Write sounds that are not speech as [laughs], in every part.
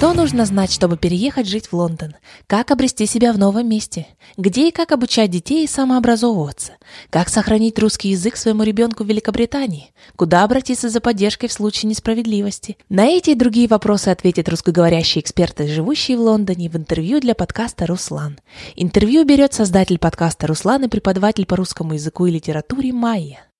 Что нужно знать, чтобы переехать жить в Лондон? Как обрести себя в новом месте? Где и как обучать детей самообразовываться? Как сохранить русский язык своему ребенку в Великобритании? Куда обратиться за поддержкой в случае несправедливости? На эти и другие вопросы ответят русскоговорящие эксперты, живущие в Лондоне, в интервью для подкаста «Руслан». Интервью берет создатель подкаста «Руслан» и преподаватель по русскому языку и литературе Майя.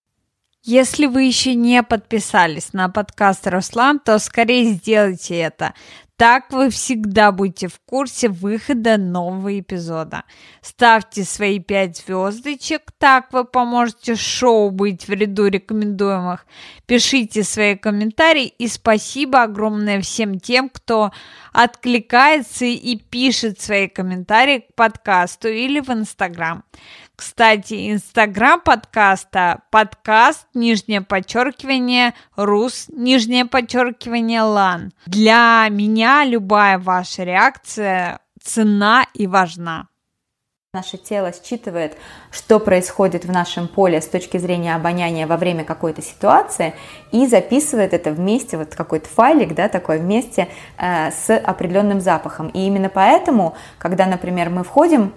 Если вы еще не подписались на подкаст Руслан, то скорее сделайте это. Так вы всегда будете в курсе выхода нового эпизода. Ставьте свои 5 звездочек, так вы поможете шоу быть в ряду рекомендуемых. Пишите свои комментарии и спасибо огромное всем тем, кто откликается и пишет свои комментарии к подкасту или в Инстаграм. Кстати, инстаграм подкаста подкаст, нижнее подчеркивание, рус, нижнее подчеркивание, лан. Для меня любая ваша реакция цена и важна. Наше тело считывает, что происходит в нашем поле с точки зрения обоняния во время какой-то ситуации и записывает это вместе, вот какой-то файлик, да, такой вместе э, с определенным запахом. И именно поэтому, когда, например, мы входим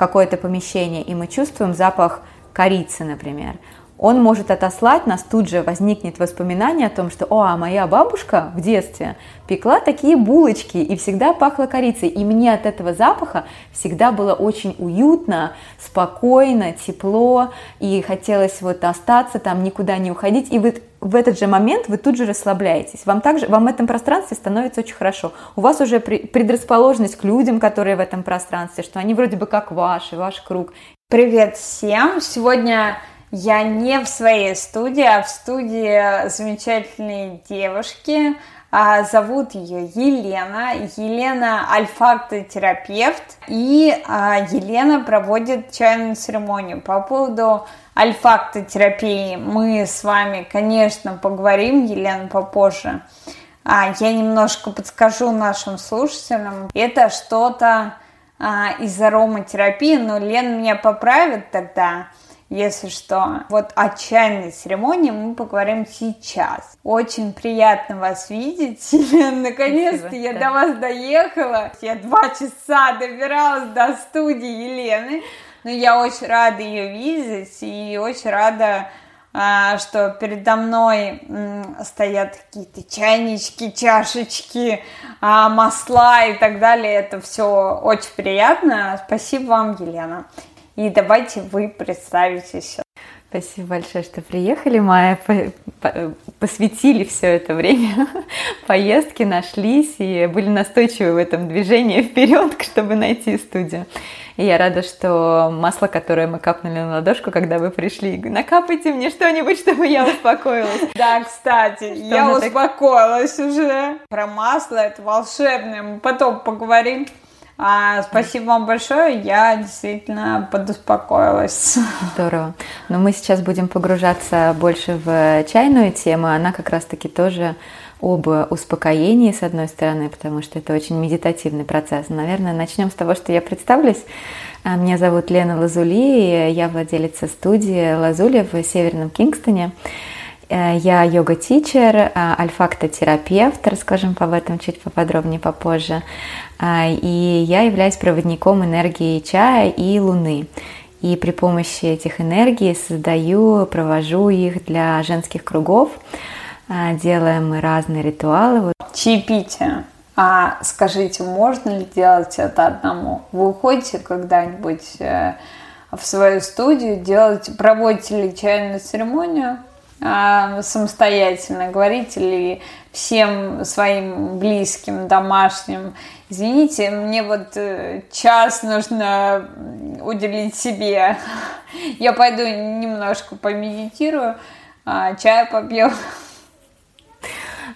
какое-то помещение, и мы чувствуем запах корицы, например, он может отослать нас, тут же возникнет воспоминание о том, что, о, а моя бабушка в детстве пекла такие булочки и всегда пахло корицей. И мне от этого запаха всегда было очень уютно, спокойно, тепло, и хотелось вот остаться там, никуда не уходить. И вот в этот же момент вы тут же расслабляетесь. Вам также, вам в этом пространстве становится очень хорошо. У вас уже предрасположенность к людям, которые в этом пространстве, что они вроде бы как ваши, ваш круг. Привет всем! Сегодня я не в своей студии, а в студии замечательной девушки. А, зовут ее Елена. Елена альфактотерапевт. И а, Елена проводит чайную церемонию. По поводу альфактотерапии мы с вами, конечно, поговорим, Елена, попозже. А, я немножко подскажу нашим слушателям. Это что-то а, из ароматерапии, но Лена меня поправит тогда если что. Вот о чайной церемонии мы поговорим сейчас. Очень приятно вас видеть. [laughs] Наконец-то я до вас доехала. Я два часа добиралась до студии Елены. Но я очень рада ее видеть и очень рада а, что передо мной стоят какие-то чайнички, чашечки, а, масла и так далее. Это все очень приятно. Спасибо вам, Елена. И давайте вы представитесь. Спасибо большое, что приехали, Майя, посвятили все это время [laughs] поездки, нашлись и были настойчивы в этом движении вперед, [laughs] чтобы найти студию. И я рада, что масло, которое мы капнули на ладошку, когда вы пришли, накапайте мне что-нибудь, чтобы я успокоилась. [laughs] Да, кстати, я успокоилась уже. Про масло это волшебное, мы потом поговорим. А, спасибо вам большое, я действительно подуспокоилась. Здорово. Но мы сейчас будем погружаться больше в чайную тему. Она как раз-таки тоже об успокоении, с одной стороны, потому что это очень медитативный процесс. Наверное, начнем с того, что я представлюсь. А, меня зовут Лена Лазули, я владелица студии Лазули в Северном Кингстоне. Э, я йога-тичер, а, альфактотерапевт, расскажем об этом чуть поподробнее попозже. А, и я являюсь проводником энергии чая и луны. И при помощи этих энергий создаю, провожу их для женских кругов. Делаем мы разные ритуалы. Чаепитие. А скажите, можно ли делать это одному? Вы уходите когда-нибудь э, в свою студию, делаете, проводите ли чайную церемонию самостоятельно? Говорите ли всем своим близким, домашним, извините, мне вот э, час нужно уделить себе. [laughs] Я пойду немножко помедитирую, а, чай попью.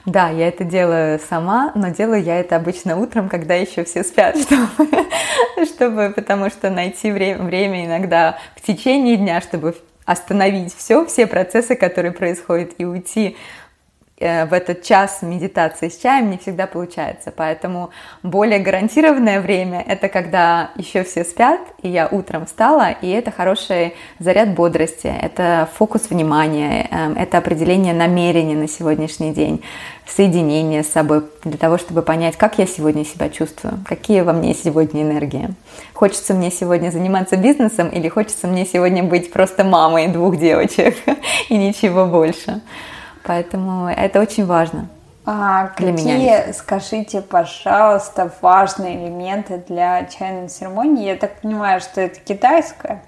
Да, я это делаю сама, но делаю я это обычно утром, когда еще все спят, [laughs] чтобы, чтобы потому что найти время, время иногда в течение дня, чтобы остановить все, все процессы, которые происходят, и уйти в этот час медитации с чаем не всегда получается. Поэтому более гарантированное время – это когда еще все спят, и я утром встала, и это хороший заряд бодрости, это фокус внимания, эм, это определение намерения на сегодняшний день, соединение с собой для того, чтобы понять, как я сегодня себя чувствую, какие во мне сегодня энергии. Хочется мне сегодня заниматься бизнесом или хочется мне сегодня быть просто мамой двух девочек [laughs] и ничего больше. Поэтому это очень важно. А для какие, меня скажите, пожалуйста, важные элементы для чайной церемонии? Я так понимаю, что это китайская.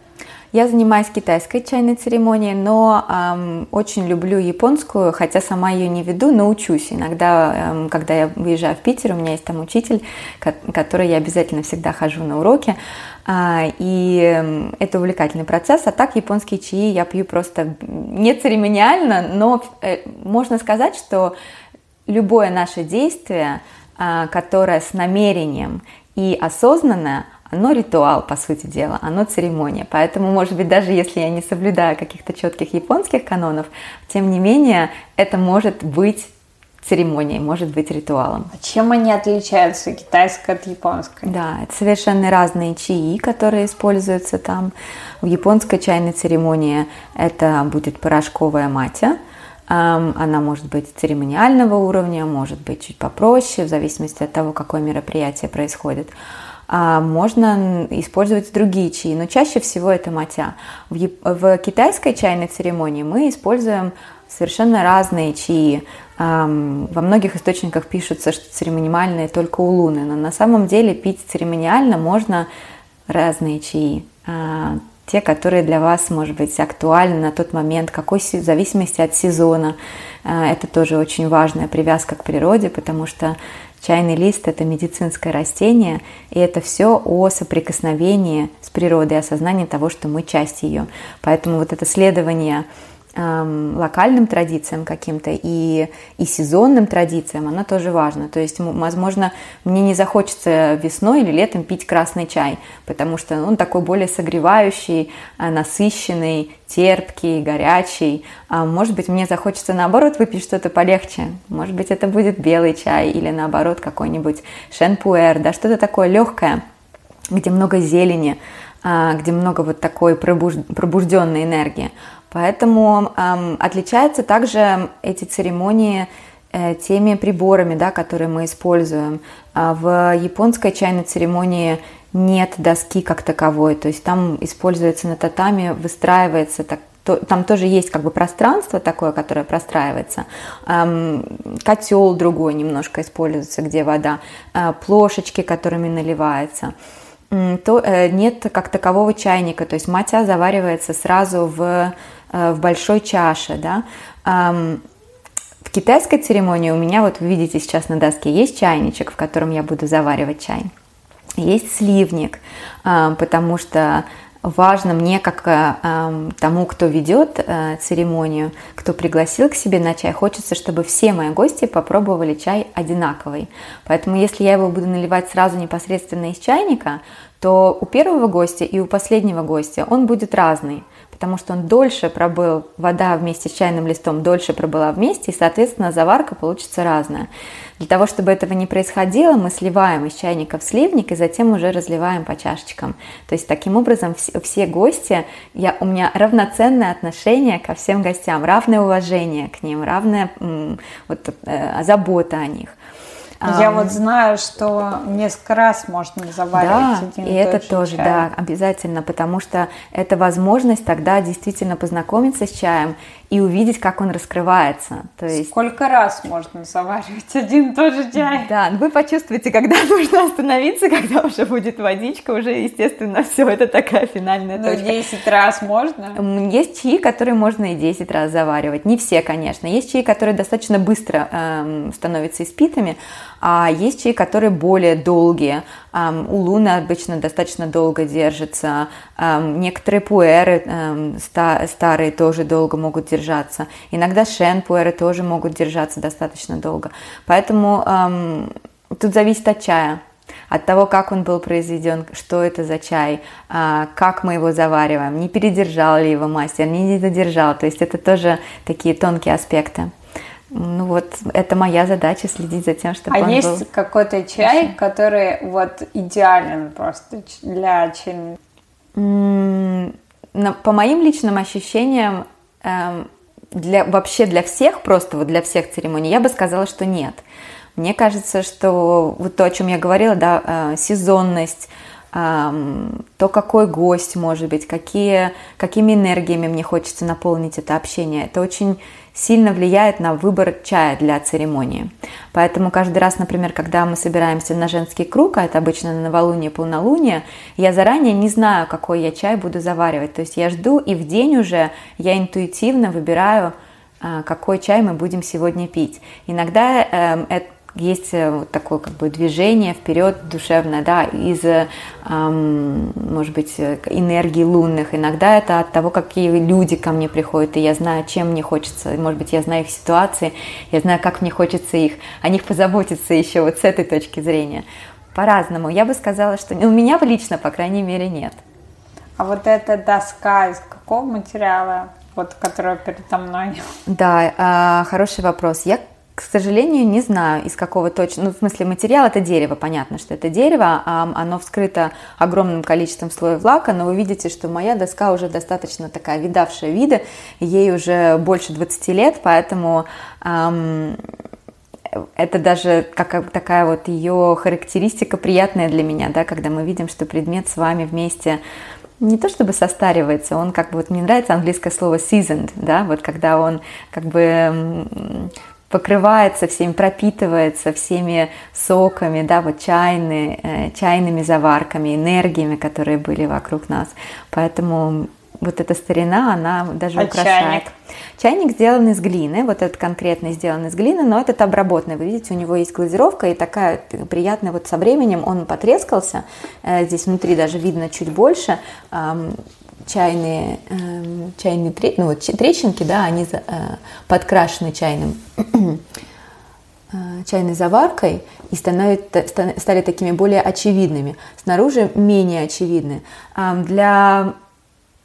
Я занимаюсь китайской чайной церемонией, но эм, очень люблю японскую, хотя сама ее не веду, но учусь. Иногда, эм, когда я выезжаю в Питер, у меня есть там учитель, который я обязательно всегда хожу на уроки. Э, и э, это увлекательный процесс. А так японские чаи я пью просто не церемониально, но э, можно сказать, что любое наше действие, э, которое с намерением и осознанное, оно ритуал, по сути дела, оно церемония. Поэтому, может быть, даже если я не соблюдаю каких-то четких японских канонов, тем не менее, это может быть церемонией, может быть ритуалом. А чем они отличаются, китайская от японской? Да, это совершенно разные чаи, которые используются там. В японской чайной церемонии это будет порошковая матя, она может быть церемониального уровня, может быть чуть попроще, в зависимости от того, какое мероприятие происходит а можно использовать другие чаи, но чаще всего это матя. В, в китайской чайной церемонии мы используем совершенно разные чаи. Во многих источниках пишутся, что церемониальные только у луны, но на самом деле пить церемониально можно разные чаи. А, те, которые для вас, может быть, актуальны на тот момент, какой, в зависимости от сезона. А, это тоже очень важная привязка к природе, потому что Чайный лист – это медицинское растение, и это все о соприкосновении с природой, осознании того, что мы часть ее. Поэтому вот это следование эм, локальным традициям каким-то и, и сезонным традициям, она тоже важна. То есть, возможно, мне не захочется весной или летом пить красный чай, потому что он такой более согревающий, э, насыщенный, терпкий, горячий. А может быть, мне захочется наоборот выпить что-то полегче. Может быть, это будет белый чай или наоборот какой-нибудь шенпуэр, да, что-то такое легкое, где много зелени, а, где много вот такой пробужденной энергии. Поэтому эм, отличаются также эти церемонии э, теми приборами, да, которые мы используем. А в японской чайной церемонии нет доски как таковой, то есть там используется на татами, выстраивается так, то, там тоже есть как бы пространство такое, которое простраивается, эм, котел другой немножко используется, где вода, э, плошечки, которыми наливается. То э, нет как такового чайника, то есть матья заваривается сразу в, э, в большой чаше, да. В китайской церемонии у меня, вот вы видите сейчас на доске, есть чайничек, в котором я буду заваривать чай есть сливник, потому что важно мне, как э, тому, кто ведет э, церемонию, кто пригласил к себе на чай, хочется, чтобы все мои гости попробовали чай одинаковый. Поэтому если я его буду наливать сразу непосредственно из чайника, то у первого гостя и у последнего гостя он будет разный потому что он дольше пробыл, вода вместе с чайным листом дольше пробыла вместе, и, соответственно, заварка получится разная. Для того, чтобы этого не происходило, мы сливаем из чайника в сливник и затем уже разливаем по чашечкам. То есть таким образом все, все гости, я, у меня равноценное отношение ко всем гостям, равное уважение к ним, равная вот, э, забота о них. Я вот знаю, что несколько раз можно заваривать да, один и, и это тоже, чай. да, обязательно, потому что это возможность тогда действительно познакомиться с чаем и увидеть, как он раскрывается. То есть... Сколько раз можно заваривать один и тот же чай? Да, вы почувствуете, когда [laughs] нужно остановиться, когда уже будет водичка, уже, естественно, все, это такая финальная ну, точка. Ну, 10 раз можно? Есть чаи, которые можно и 10 раз заваривать. Не все, конечно. Есть чаи, которые достаточно быстро эм, становятся испитыми, а есть чаи, которые более долгие. У луны обычно достаточно долго держится. Некоторые пуэры ста- старые тоже долго могут держаться. Иногда шенпуэры тоже могут держаться достаточно долго. Поэтому тут зависит от чая от того, как он был произведен, что это за чай, а, как мы его завариваем, не передержал ли его мастер, не задержал. То есть это тоже такие тонкие аспекты. Ну вот, это моя задача следить за тем, чтобы а он есть был... какой-то чай, который вот идеален просто для чайника? По моим личным ощущениям, эм, для, вообще для всех, просто вот для всех церемоний, я бы сказала, что нет. Мне кажется, что вот то, о чем я говорила, да, э, сезонность, то, какой гость может быть, какие, какими энергиями мне хочется наполнить это общение. Это очень сильно влияет на выбор чая для церемонии. Поэтому каждый раз, например, когда мы собираемся на женский круг, а это обычно на новолуние, полнолуние, я заранее не знаю, какой я чай буду заваривать. То есть я жду, и в день уже я интуитивно выбираю, а, какой чай мы будем сегодня пить. Иногда э, есть э, вот такое как бы движение вперед душевное, да, из, эм, может быть, э, энергии лунных. Иногда это от того, какие люди ко мне приходят, и я знаю, чем мне хочется. Может быть, я знаю их ситуации, я знаю, как мне хочется их, о них позаботиться еще вот с этой точки зрения. По-разному. Я бы сказала, что у меня лично, по крайней мере, нет. А вот эта доска из какого материала? Вот, которая передо мной. Да, э, хороший вопрос. Я к сожалению, не знаю, из какого точно, ну, в смысле, материал это дерево, понятно, что это дерево, а оно вскрыто огромным количеством слоев лака, но вы видите, что моя доска уже достаточно такая видавшая вида, ей уже больше 20 лет, поэтому эм, это даже как, такая вот ее характеристика приятная для меня, да, когда мы видим, что предмет с вами вместе не то чтобы состаривается, он как бы, вот мне нравится английское слово seasoned, да, вот когда он как бы покрывается всеми, пропитывается всеми соками, да, вот чайные, э, чайными заварками, энергиями, которые были вокруг нас. Поэтому вот эта старина, она даже а украшает. Чайник? чайник сделан из глины, вот этот конкретно сделан из глины, но этот обработанный. Вы видите, у него есть глазировка и такая приятная, вот со временем он потрескался, э, здесь внутри даже видно чуть больше, чайные, э, чайные ну, вот, трещинки, да, они э, подкрашены чайным, [clears throat] э, чайной заваркой и становятся, стали такими более очевидными. Снаружи менее очевидны. Для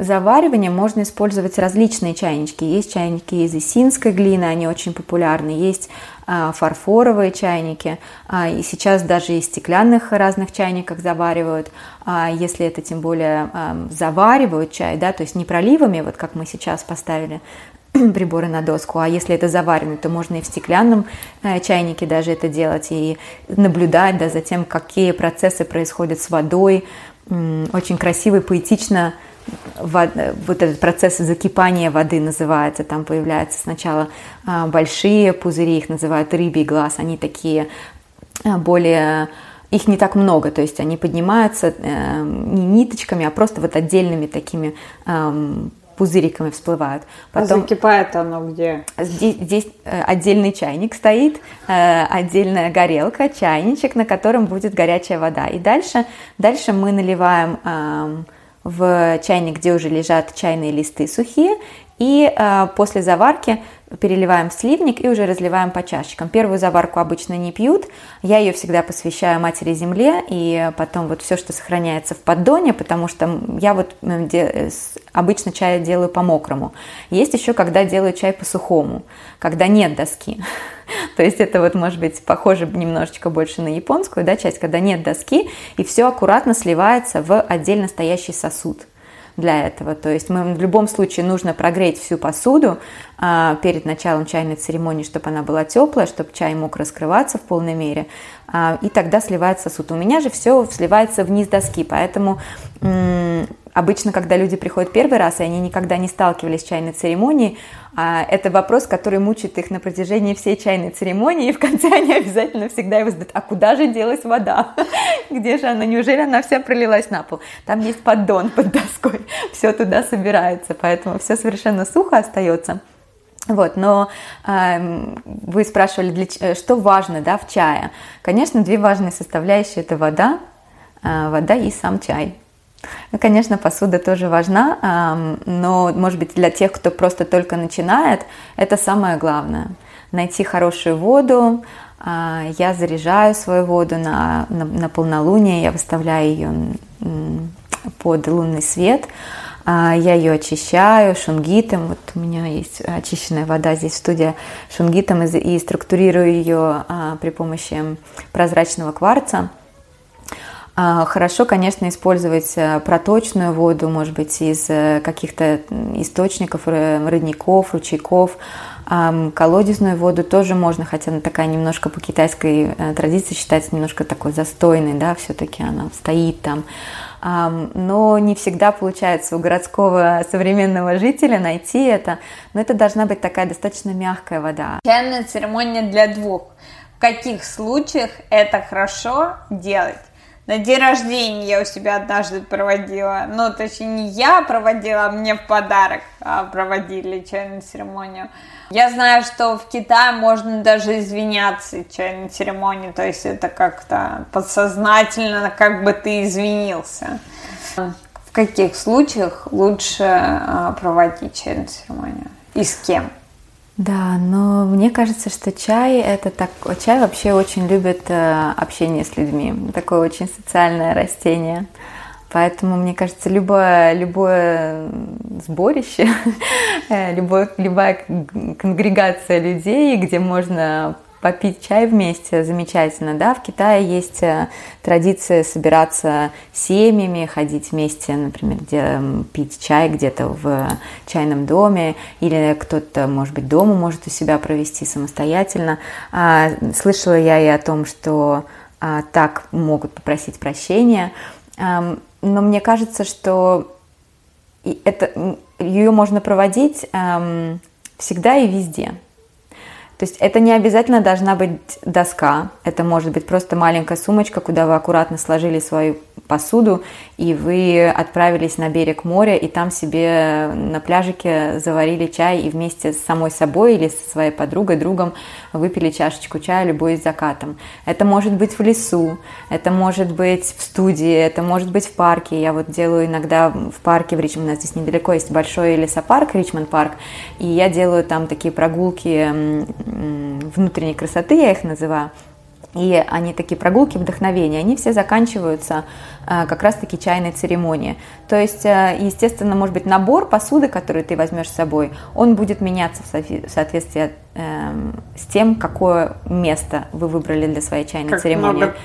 заваривания можно использовать различные чайнички. Есть чайники из исинской глины, они очень популярны. Есть а, фарфоровые чайники, а, и сейчас даже из стеклянных разных чайниках заваривают, а, если это тем более заваривают чай, да, то есть не проливами, вот как мы сейчас поставили [clears throat] приборы на доску, а если это заварено, то можно и в стеклянном э, чайнике даже это делать и наблюдать да, за тем, какие процессы происходят с водой, очень красиво и поэтично вот этот процесс закипания воды называется, там появляются сначала а, большие пузыри, их называют рыбий глаз, они такие а, более их не так много, то есть они поднимаются э, не ниточками, а просто вот отдельными такими пузыриками всплывают. Потом, а закипает оно где? Здесь, здесь э, отдельный чайник стоит, э, отдельная горелка, чайничек, на котором будет горячая вода. И дальше, дальше мы наливаем в чайник, где уже лежат чайные листы сухие, и э, после заварки переливаем в сливник и уже разливаем по чашечкам. Первую заварку обычно не пьют, я ее всегда посвящаю матери земле и потом вот все, что сохраняется в поддоне, потому что я вот обычно чай делаю по мокрому. Есть еще, когда делаю чай по сухому, когда нет доски. [laughs] То есть это вот может быть похоже немножечко больше на японскую да, часть, когда нет доски и все аккуратно сливается в отдельно стоящий сосуд для этого. То есть мы в любом случае нужно прогреть всю посуду а, перед началом чайной церемонии, чтобы она была теплая, чтобы чай мог раскрываться в полной мере, а, и тогда сливается сосуд. У меня же все сливается вниз доски, поэтому Обычно, когда люди приходят первый раз, и они никогда не сталкивались с чайной церемонией, а, это вопрос, который мучает их на протяжении всей чайной церемонии, и в конце они [laughs] обязательно всегда его задают, а куда же делась вода? [laughs] Где же она? Неужели она вся пролилась на пол? Там есть поддон под доской, [laughs] все туда собирается, поэтому все совершенно сухо остается. Вот, но э, вы спрашивали, для, э, что важно да, в чае. Конечно, две важные составляющие – это вода, э, вода и сам чай. Ну, конечно, посуда тоже важна, но, может быть, для тех, кто просто только начинает, это самое главное. Найти хорошую воду. А, я заряжаю свою воду на, на, на полнолуние, я выставляю ее под лунный свет. А, я ее очищаю шунгитом. Вот у меня есть очищенная вода здесь в студии шунгитом и структурирую ее а, при помощи прозрачного кварца. А, хорошо, конечно, использовать э, проточную воду, может быть, из э, каких-то источников, родников, ручейков. Колодезную воду тоже можно, хотя она такая немножко по китайской э, традиции считается немножко такой застойной, да, все-таки она стоит там. Но не всегда получается у городского современного жителя найти это. Но это должна быть такая достаточно мягкая вода. Чайная церемония для двух. В каких случаях это хорошо делать? На день рождения я у себя однажды проводила, ну, точнее, не я проводила, а мне в подарок а, проводили чайную церемонию. Я знаю, что в Китае можно даже извиняться чайной церемонии, то есть это как-то подсознательно, как бы ты извинился. В каких случаях лучше а, проводить чайную церемонию и с кем? Да, но мне кажется, что чай это так, чай вообще очень любит э, общение с людьми, такое очень социальное растение. Поэтому, мне кажется, любое, любое сборище, [laughs] э, любое, любая конгрегация людей, где можно попить чай вместе замечательно, да. В Китае есть э, традиция собираться семьями, ходить вместе, например, где пить чай где-то в чайном доме, или кто-то, может быть, дома может у себя провести самостоятельно. А, слышала я и о том, что а, так могут попросить прощения, но мне кажется, что это, ее можно проводить всегда и везде. То есть это не обязательно должна быть доска, это может быть просто маленькая сумочка, куда вы аккуратно сложили свою посуду, и вы отправились на берег моря, и там себе на пляжике заварили чай, и вместе с самой собой или со своей подругой, другом выпили чашечку чая, любой с закатом. Это может быть в лесу, это может быть в студии, это может быть в парке. Я вот делаю иногда в парке в Ричмонд, у нас здесь недалеко есть большой лесопарк, Ричмонд парк, и я делаю там такие прогулки внутренней красоты, я их называю, и они такие прогулки вдохновения, они все заканчиваются а, как раз-таки чайной церемонии. То есть, а, естественно, может быть, набор посуды, который ты возьмешь с собой, он будет меняться в соответствии с тем, какое место вы выбрали для своей чайной как церемонии. Много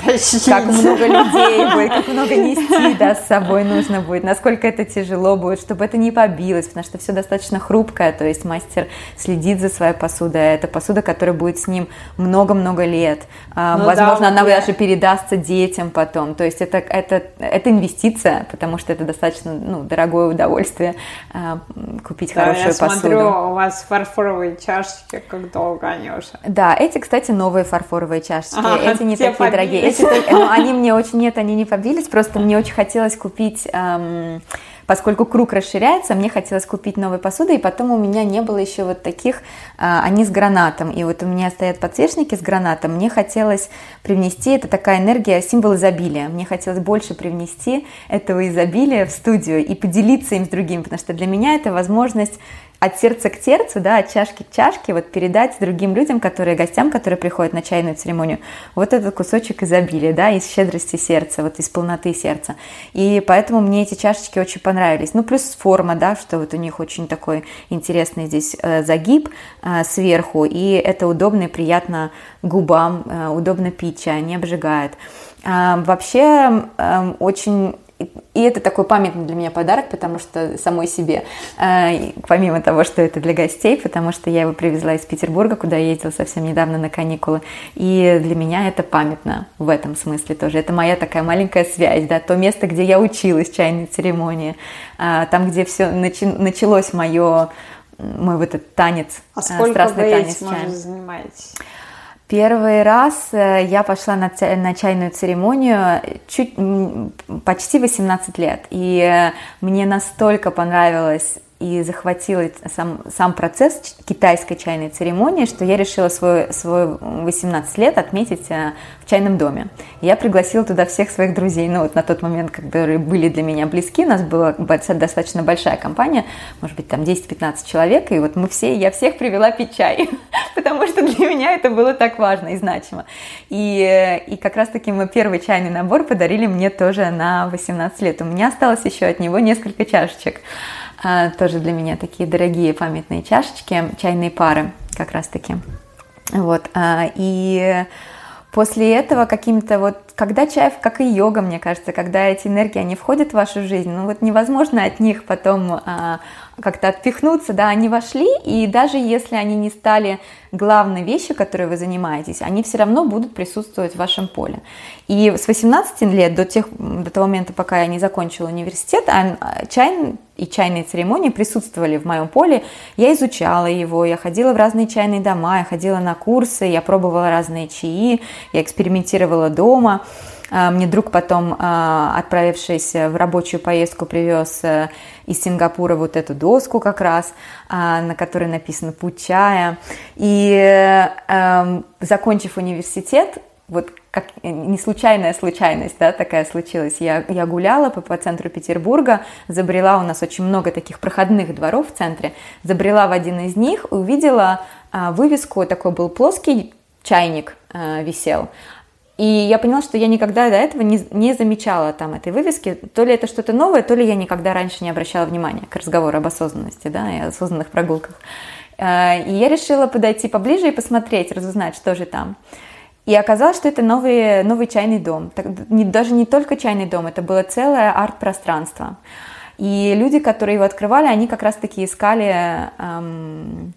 как много людей [laughs] будет, как много нести да, с собой нужно будет, насколько это тяжело будет, чтобы это не побилось, потому что все достаточно хрупкое, то есть мастер следит за своей посудой, а это посуда, которая будет с ним много-много лет. А, ну, Возможно, да, она да. даже передастся детям потом. То есть это, это, это инвестиция, потому что это достаточно ну, дорогое удовольствие а, купить да, хорошую я посуду. смотрю, у вас фарфоровые чашечки, как долго уже. Да, эти, кстати, новые фарфоровые чашечки. Ага, эти не такие побились. дорогие. Эти, ну, они мне очень, нет, они не побились, просто мне очень хотелось купить... Эм, поскольку круг расширяется, мне хотелось купить новые посуды, и потом у меня не было еще вот таких, а, они с гранатом, и вот у меня стоят подсвечники с гранатом, мне хотелось привнести, это такая энергия, символ изобилия, мне хотелось больше привнести этого изобилия в студию и поделиться им с другими, потому что для меня это возможность от сердца к сердцу, да, от чашки к чашке, вот передать другим людям, которые гостям, которые приходят на чайную церемонию, вот этот кусочек изобилия, да, из щедрости сердца, вот из полноты сердца. И поэтому мне эти чашечки очень понравились. Ну, плюс форма, да, что вот у них очень такой интересный здесь э, загиб э, сверху, и это удобно и приятно губам, э, удобно пить чай, не обжигает. Вообще эм, очень и это такой памятный для меня подарок, потому что самой себе, э, помимо того, что это для гостей, потому что я его привезла из Петербурга, куда я ездила совсем недавно на каникулы, и для меня это памятно в этом смысле тоже. Это моя такая маленькая связь, да, то место, где я училась чайной церемонии, э, там, где все началось мое мой вот этот танец, а сколько страстный вы танец этим занимаетесь? Первый раз э, я пошла на, на чайную церемонию чуть, почти 18 лет, и э, мне настолько понравилось и захватил сам, сам процесс китайской чайной церемонии, что я решила свой, свой 18 лет отметить э, в чайном доме. Я пригласила туда всех своих друзей, ну вот на тот момент, которые были для меня близки, у нас была достаточно большая компания, может быть там 10-15 человек, и вот мы все, я всех привела пить чай, [laughs] потому что для меня это было так важно и значимо. И, э, и как раз таки мы первый чайный набор подарили мне тоже на 18 лет. У меня осталось еще от него несколько чашечек. А, тоже для меня такие дорогие памятные чашечки, чайные пары как раз-таки. Вот, а, и после этого каким-то вот, когда чай, как и йога, мне кажется, когда эти энергии, они входят в вашу жизнь, ну вот невозможно от них потом а, как-то отпихнуться, да, они вошли, и даже если они не стали главной вещью, которой вы занимаетесь, они все равно будут присутствовать в вашем поле. И с 18 лет, до, тех, до того момента, пока я не закончила университет, а, чай и чайные церемонии присутствовали в моем поле. Я изучала его, я ходила в разные чайные дома, я ходила на курсы, я пробовала разные чаи, я экспериментировала дома. А, мне друг потом, а, отправившись в рабочую поездку, привез э, из Сингапура вот эту доску как раз, а, на которой написано «Путь чая». И эм, закончив университет, вот как не случайная случайность, да, такая случилась. Я, я гуляла по, по центру Петербурга, забрела, у нас очень много таких проходных дворов в центре, забрела в один из них, увидела а, вывеску, такой был плоский чайник а, висел, и я поняла, что я никогда до этого не, не замечала там этой вывески. То ли это что-то новое, то ли я никогда раньше не обращала внимания к разговору об осознанности, да, и осознанных прогулках. А, и я решила подойти поближе и посмотреть, разузнать, что же там. И оказалось, что это новый, новый чайный дом. Так, не, даже не только чайный дом, это было целое арт-пространство. И люди, которые его открывали, они как раз-таки искали эм,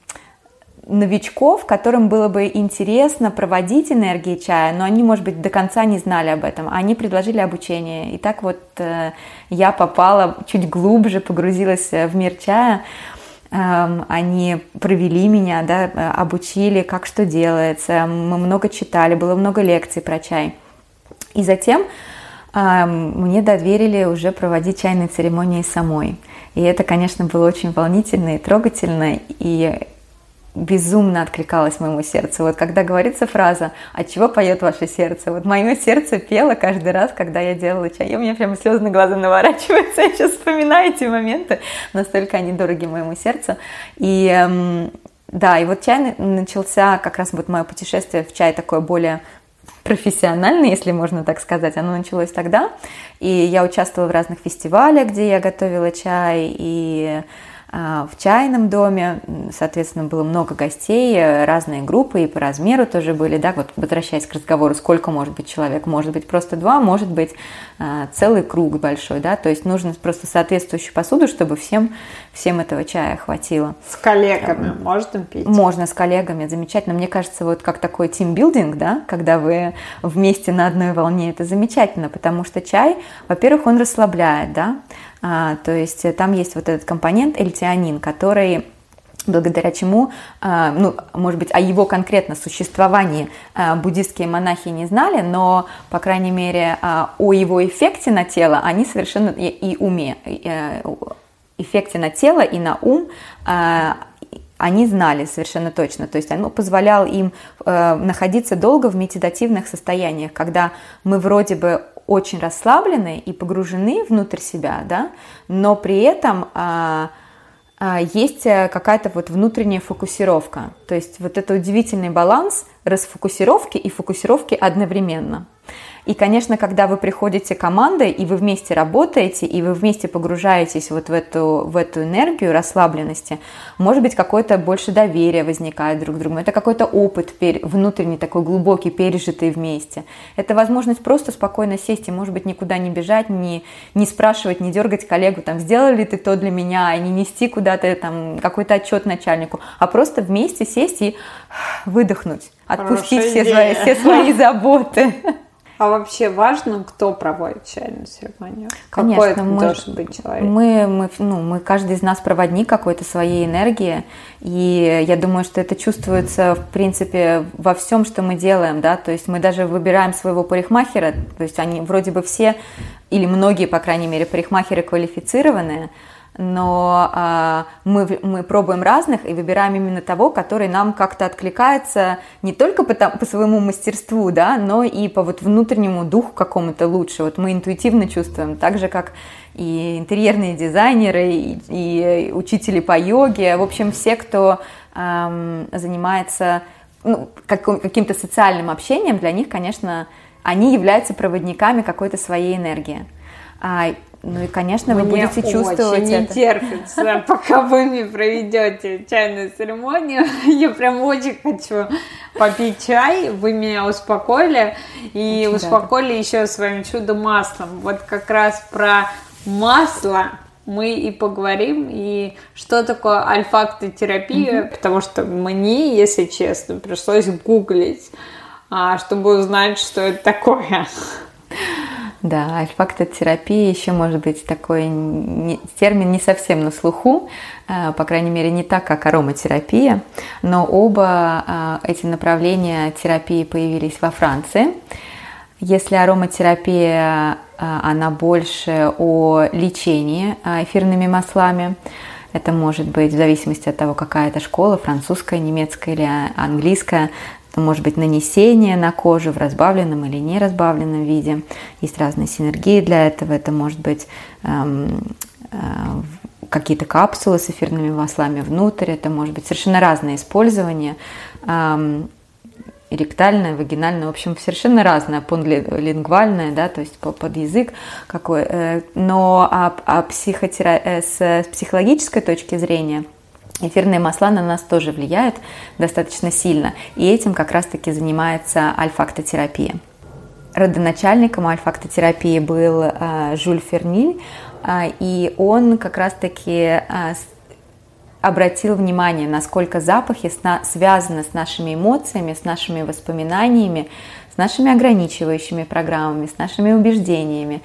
новичков, которым было бы интересно проводить энергии чая, но они, может быть, до конца не знали об этом. Они предложили обучение. И так вот э, я попала чуть глубже, погрузилась в мир чая. Эм, они провели меня, да, э, обучили, как что делается. Мы много читали, было много лекций про чай. И затем эм, мне доверили уже проводить чайные церемонии самой. И это, конечно, было очень волнительно и трогательно. И безумно откликалась моему сердцу. Вот когда говорится фраза «От чего поет ваше сердце?», вот мое сердце пело каждый раз, когда я делала чай. И у меня прямо слезы на глаза наворачиваются. [laughs] Я сейчас вспоминаю эти моменты, настолько они дороги моему сердцу. И эм, да, и вот чай начался, как раз вот мое путешествие в чай такое более профессиональное, если можно так сказать, оно началось тогда. И я участвовала в разных фестивалях, где я готовила чай, и в чайном доме, соответственно, было много гостей, э, разные группы и по размеру тоже были, да, вот возвращаясь к разговору, сколько может быть человек, может быть просто два, может быть а, целый круг большой, да, то есть нужно просто соответствующую посуду, чтобы всем, всем этого чая хватило. С коллегами можно пить? Можно с коллегами, замечательно. Мне кажется, вот как такой тимбилдинг, да, когда вы вместе на одной волне, это замечательно, потому что чай, во-первых, он расслабляет, да, а, то есть э, там есть вот этот компонент эльтианин, который благодаря чему, а, ну, может быть, о его конкретно существовании а, буддистские монахи не знали, но, по крайней мере, а, о его эффекте на тело они совершенно и уме, э, эффекте на тело и на ум они знали совершенно точно. То есть оно позволяло им э, находиться долго в медитативных состояниях, когда мы вроде бы очень расслаблены и погружены внутрь себя, да, но при этом а, есть э, какая-то вот внутренняя фокусировка. То есть вот это удивительный баланс расфокусировки и фокусировки одновременно. И, конечно, когда вы приходите командой, и вы вместе работаете, и вы вместе погружаетесь вот в эту, в эту энергию расслабленности, может быть, какое-то больше доверие возникает друг к другу. Это какой-то опыт внутренний, такой глубокий, пережитый вместе. Это возможность просто спокойно сесть и, может быть, никуда не бежать, не, не спрашивать, не дергать коллегу, там, сделал ли ты то для меня, и не нести куда-то там какой-то отчет начальнику, а просто вместе сесть и выдохнуть, отпустить все свои, все свои заботы. А вообще важно, кто проводит чайную церемонию? Конечно, Какой это мы, должен быть человек? Мы, мы, ну, мы, каждый из нас проводник какой-то своей энергии, и я думаю, что это чувствуется, в принципе, во всем, что мы делаем, да, то есть мы даже выбираем своего парикмахера, то есть они вроде бы все, или многие, по крайней мере, парикмахеры квалифицированные, но э, мы, мы пробуем разных и выбираем именно того, который нам как-то откликается не только по, по своему мастерству, да, но и по вот внутреннему духу какому-то лучше. Вот мы интуитивно чувствуем, так же как и интерьерные дизайнеры, и, и учители по йоге, в общем, все, кто эм, занимается ну, как, каким-то социальным общением, для них, конечно, они являются проводниками какой-то своей энергии. Ну и, конечно, вы мне будете чувствовать очень это. не терпится, [laughs] пока вы мне проведете чайную церемонию. [laughs] Я прям очень хочу попить чай. Вы меня успокоили. И Очень успокоили еще своим чудо-маслом. Вот как раз про масло мы и поговорим, и что такое альфактотерапия, mm потому что мне, если честно, пришлось гуглить, а, чтобы узнать, что это такое. [laughs] Да, альфактотерапия еще может быть такой не, термин не совсем на слуху, э, по крайней мере не так, как ароматерапия, но оба э, эти направления терапии появились во Франции. Если ароматерапия, э, она больше о лечении эфирными маслами, это может быть в зависимости от того, какая это школа, французская, немецкая или английская, может быть нанесение на кожу в разбавленном или неразбавленном виде. Есть разные синергии для этого. Это может быть эм, э, какие-то капсулы с эфирными маслами внутрь. Это может быть совершенно разное использование. Эм, ректальное, вагинальное, в общем, совершенно разное, понлингвальное, да, то есть под язык какой. Э, но а, а психотера... Э, с психологической точки зрения – Эфирные масла на нас тоже влияют достаточно сильно, и этим как раз-таки занимается альфактотерапия. Родоначальником альфактотерапии был э, Жюль Ферниль, э, и он как раз-таки э, обратил внимание, насколько запахи связаны с нашими эмоциями, с нашими воспоминаниями, с нашими ограничивающими программами, с нашими убеждениями.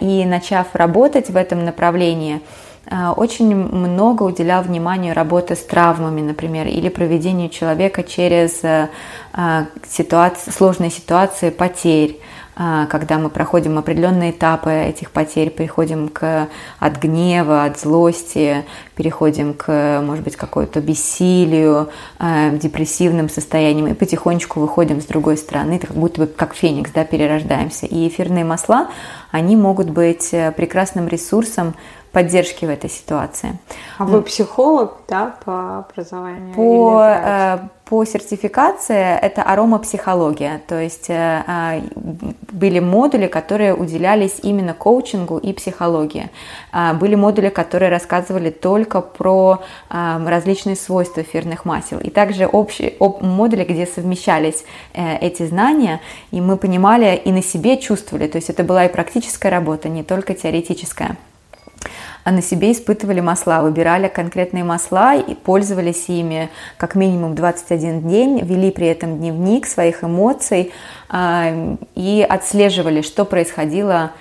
И начав работать в этом направлении, очень много уделял вниманию работы с травмами, например, или проведению человека через э, э, ситуации, сложные ситуации потерь, когда мы проходим определенные этапы этих потерь, переходим к, от гнева, от злости, переходим к, может быть, какой-то бессилию, депрессивным состояниям и потихонечку выходим с другой стороны, как будто бы как феникс, да, перерождаемся. И эфирные масла, они могут быть прекрасным ресурсом поддержки в этой ситуации. А вы психолог, да, по образованию? По, э, по сертификации это аромапсихология, то есть э, а, были модули, которые уделялись именно коучингу и психологии. А, были модули, которые рассказывали только про а, различные свойства эфирных масел. И также общие об, модули, где совмещались э, эти знания, и мы понимали и на себе чувствовали, то есть это была и практическая работа, не только теоретическая а на себе испытывали масла, выбирали конкретные масла и пользовались ими как минимум 21 день, вели при этом дневник своих эмоций а, и отслеживали, что происходило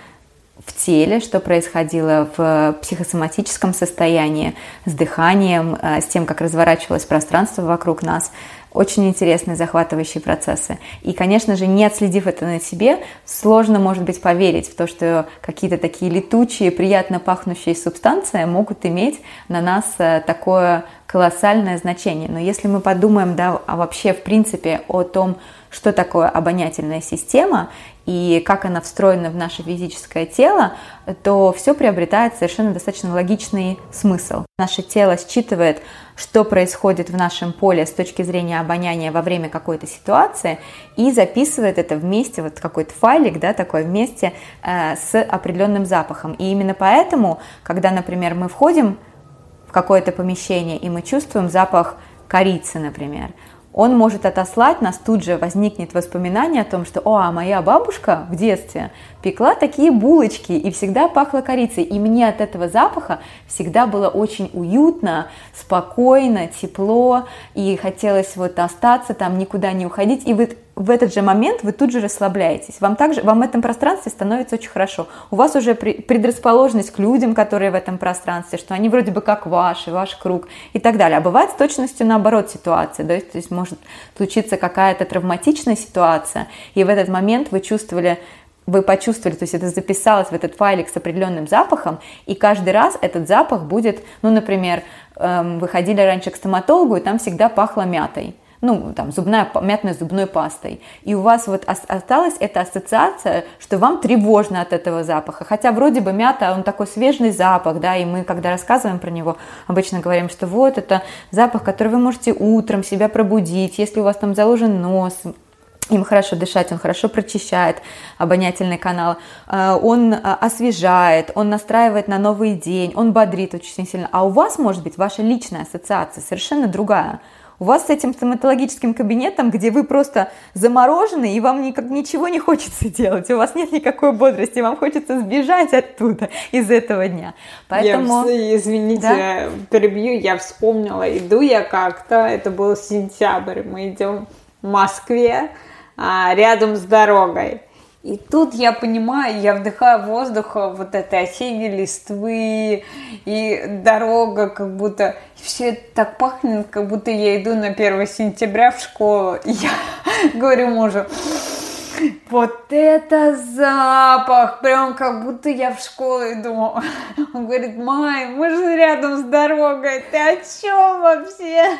в теле, что происходило в психосоматическом состоянии, с дыханием, а, с тем, как разворачивалось пространство вокруг нас. Очень интересные, захватывающие процессы. И, конечно же, не отследив это на себе, сложно, может быть, поверить в то, что какие-то такие летучие, приятно пахнущие субстанции могут иметь на нас э, такое колоссальное значение. Но если мы подумаем, да, а вообще, в принципе, о том, что такое обонятельная система и как она встроена в наше физическое тело, то все приобретает совершенно достаточно логичный смысл. Наше тело считывает, что происходит в нашем поле с точки зрения обоняния во время какой-то ситуации и записывает это вместе, вот какой-то файлик, да, такой вместе э, с определенным запахом. И именно поэтому, когда, например, мы входим в какое-то помещение и мы чувствуем запах корицы, например, он может отослать, нас тут же возникнет воспоминание о том, что «О, а моя бабушка в детстве пекла такие булочки и всегда пахло корицей». И мне от этого запаха всегда было очень уютно, спокойно, тепло, и хотелось вот остаться там, никуда не уходить. И вот в этот же момент вы тут же расслабляетесь. Вам также, вам в этом пространстве становится очень хорошо. У вас уже предрасположенность к людям, которые в этом пространстве, что они вроде бы как ваши, ваш круг и так далее. А бывает с точностью наоборот ситуация. Да? То есть может случиться какая-то травматичная ситуация, и в этот момент вы чувствовали вы почувствовали, то есть это записалось в этот файлик с определенным запахом, и каждый раз этот запах будет, ну, например, эм, вы ходили раньше к стоматологу, и там всегда пахло мятой ну, там, зубная, мятной зубной пастой. И у вас вот осталась эта ассоциация, что вам тревожно от этого запаха. Хотя вроде бы мята, он такой свежий запах, да, и мы, когда рассказываем про него, обычно говорим, что вот это запах, который вы можете утром себя пробудить, если у вас там заложен нос, им хорошо дышать, он хорошо прочищает обонятельный канал, э, он э, освежает, он настраивает на новый день, он бодрит очень сильно. А у вас, может быть, ваша личная ассоциация совершенно другая. У вас с этим стоматологическим кабинетом, где вы просто заморожены, и вам никак, ничего не хочется делать, у вас нет никакой бодрости, вам хочется сбежать оттуда из этого дня. Поэтому... Я, извините, да? перебью, я вспомнила, иду я как-то, это был сентябрь, мы идем в Москве, а, рядом с дорогой. И тут я понимаю, я вдыхаю воздух вот этой осенней листвы, и дорога как будто... Все это так пахнет, как будто я иду на 1 сентября в школу. И я [laughs] говорю мужу, вот это запах! Прям как будто я в школу иду. Он говорит, Май, мы же рядом с дорогой, ты о чем вообще?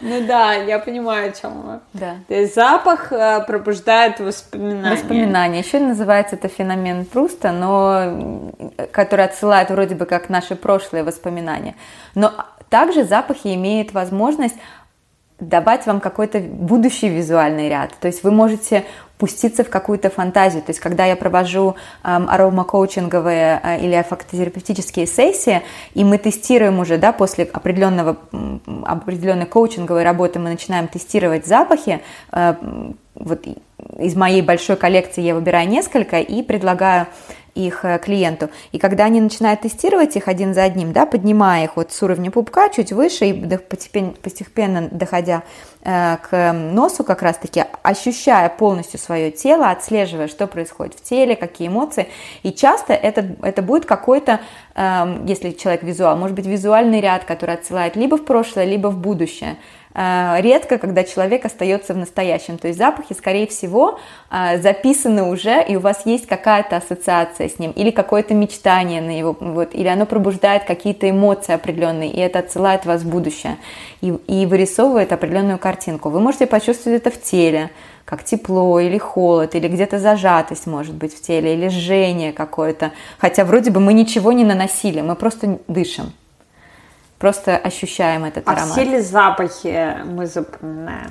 Ну да, я понимаю, о чем вы. Да. То есть запах э, пробуждает воспоминания. Воспоминания. Еще называется это феномен Пруста, но который отсылает вроде бы как наши прошлые воспоминания. Но также запахи имеют возможность давать вам какой-то будущий визуальный ряд. То есть вы можете пуститься в какую-то фантазию. То есть, когда я провожу эм, аромакоучинговые э, или аффектотерапевтические сессии, и мы тестируем уже, да, после определенного, определенной коучинговой работы мы начинаем тестировать запахи, э, вот из моей большой коллекции я выбираю несколько и предлагаю их э, клиенту. И когда они начинают тестировать их один за одним, да, поднимая их вот с уровня пупка чуть выше и постепенно, постепенно доходя э, к носу как раз-таки, ощущая полностью свое тело, отслеживая, что происходит в теле, какие эмоции. И часто это, это будет какой-то, э, если человек визуал, может быть визуальный ряд, который отсылает либо в прошлое, либо в будущее. Э, редко, когда человек остается в настоящем. То есть запахи, скорее всего, э, записаны уже, и у вас есть какая-то ассоциация с ним, или какое-то мечтание на его, вот, или оно пробуждает какие-то эмоции определенные, и это отсылает вас в будущее, и, и вырисовывает определенную картинку. Вы можете почувствовать это в теле, как тепло или холод, или где-то зажатость может быть в теле, или жжение какое-то. Хотя вроде бы мы ничего не наносили, мы просто дышим просто ощущаем этот а аромат. А все ли запахи мы запоминаем?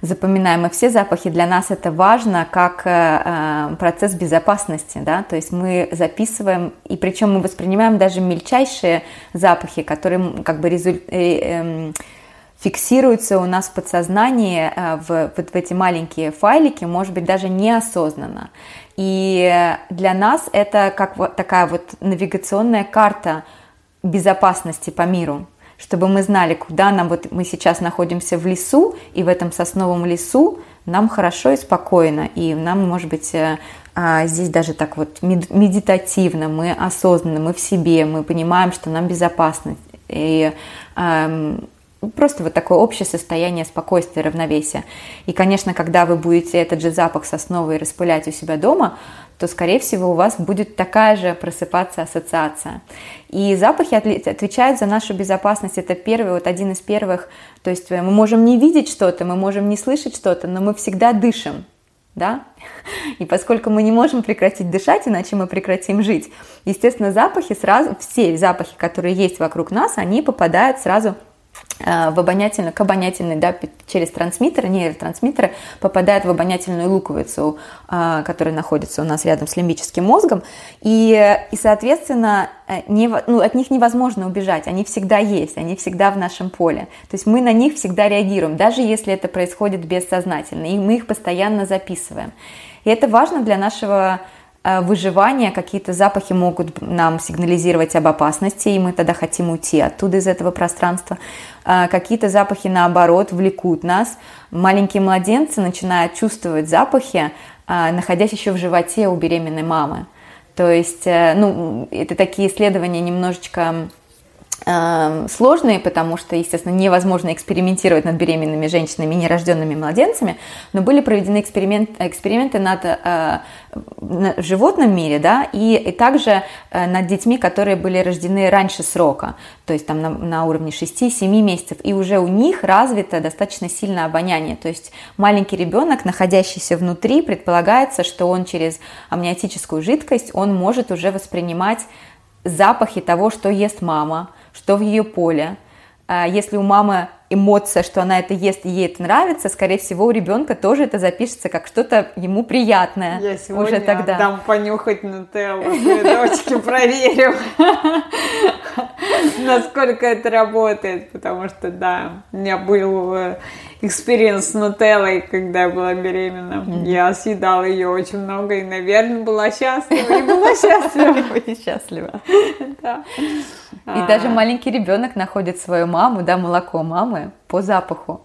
запоминаем. И все запахи для нас это важно как э, э, процесс безопасности, да, то есть мы записываем, и причем мы воспринимаем даже мельчайшие запахи, которые как бы резуль... э, э, фиксируются у нас в подсознании э, в, вот в эти маленькие файлики, может быть, даже неосознанно. И для нас это как вот такая вот навигационная карта – безопасности по миру, чтобы мы знали, куда нам, вот мы сейчас находимся в лесу, и в этом сосновом лесу нам хорошо и спокойно, и нам, может быть, э, а, здесь даже так вот медитативно, мы осознанно, мы в себе, мы понимаем, что нам безопасно, и эм, просто вот такое общее состояние спокойствия, равновесия. И, конечно, когда вы будете этот же запах сосновый распылять у себя дома, то, скорее всего, у вас будет такая же просыпаться ассоциация. И запахи отвечают за нашу безопасность. Это первый, вот один из первых. То есть мы можем не видеть что-то, мы можем не слышать что-то, но мы всегда дышим. Да? [laughs] И поскольку мы не можем прекратить дышать, иначе мы прекратим жить, естественно, запахи сразу, все запахи, которые есть вокруг нас, они попадают сразу Э, в обонятельную, к обонятельной, да, через трансмиттеры, нейротрансмиттеры попадают в обонятельную луковицу, э, которая находится у нас рядом с лимбическим мозгом, и, и соответственно, э, не, ну, от них невозможно убежать, они всегда есть, они всегда в нашем поле, то есть мы на них всегда реагируем, даже если это происходит бессознательно, и мы их постоянно записываем. И это важно для нашего Э, выживания, какие-то запахи могут нам сигнализировать об опасности, и мы тогда хотим уйти оттуда, из этого пространства. Э, какие-то запахи, наоборот, влекут нас. Маленькие младенцы начинают чувствовать запахи, э, находясь еще в животе у беременной мамы. То есть, ну, это такие исследования немножечко сложные, потому что, естественно, невозможно экспериментировать над беременными женщинами и нерожденными младенцами, но были проведены эксперимент, эксперименты над э, в животном мире, да, и, и также э, над детьми, которые были рождены раньше срока, то есть там на, на уровне 6-7 месяцев, и уже у них развито достаточно сильное обоняние, то есть маленький ребенок, находящийся внутри, предполагается, что он через амниотическую жидкость, он может уже воспринимать запахи того, что ест мама, что в ее поле. А если у мамы эмоция, что она это ест и ей это нравится, скорее всего, у ребенка тоже это запишется как что-то ему приятное. Я сегодня уже тогда. дам понюхать нутеллу дочке, проверю, [laughs] насколько это работает, потому что, да, у меня был э, experience с нутеллой, когда я была беременна. Я съедала ее очень много и, наверное, была счастлива. И была счастлива. [laughs] И счастлива. [laughs] Да. И а... даже маленький ребенок находит свою маму, да, молоко мамы по запаху.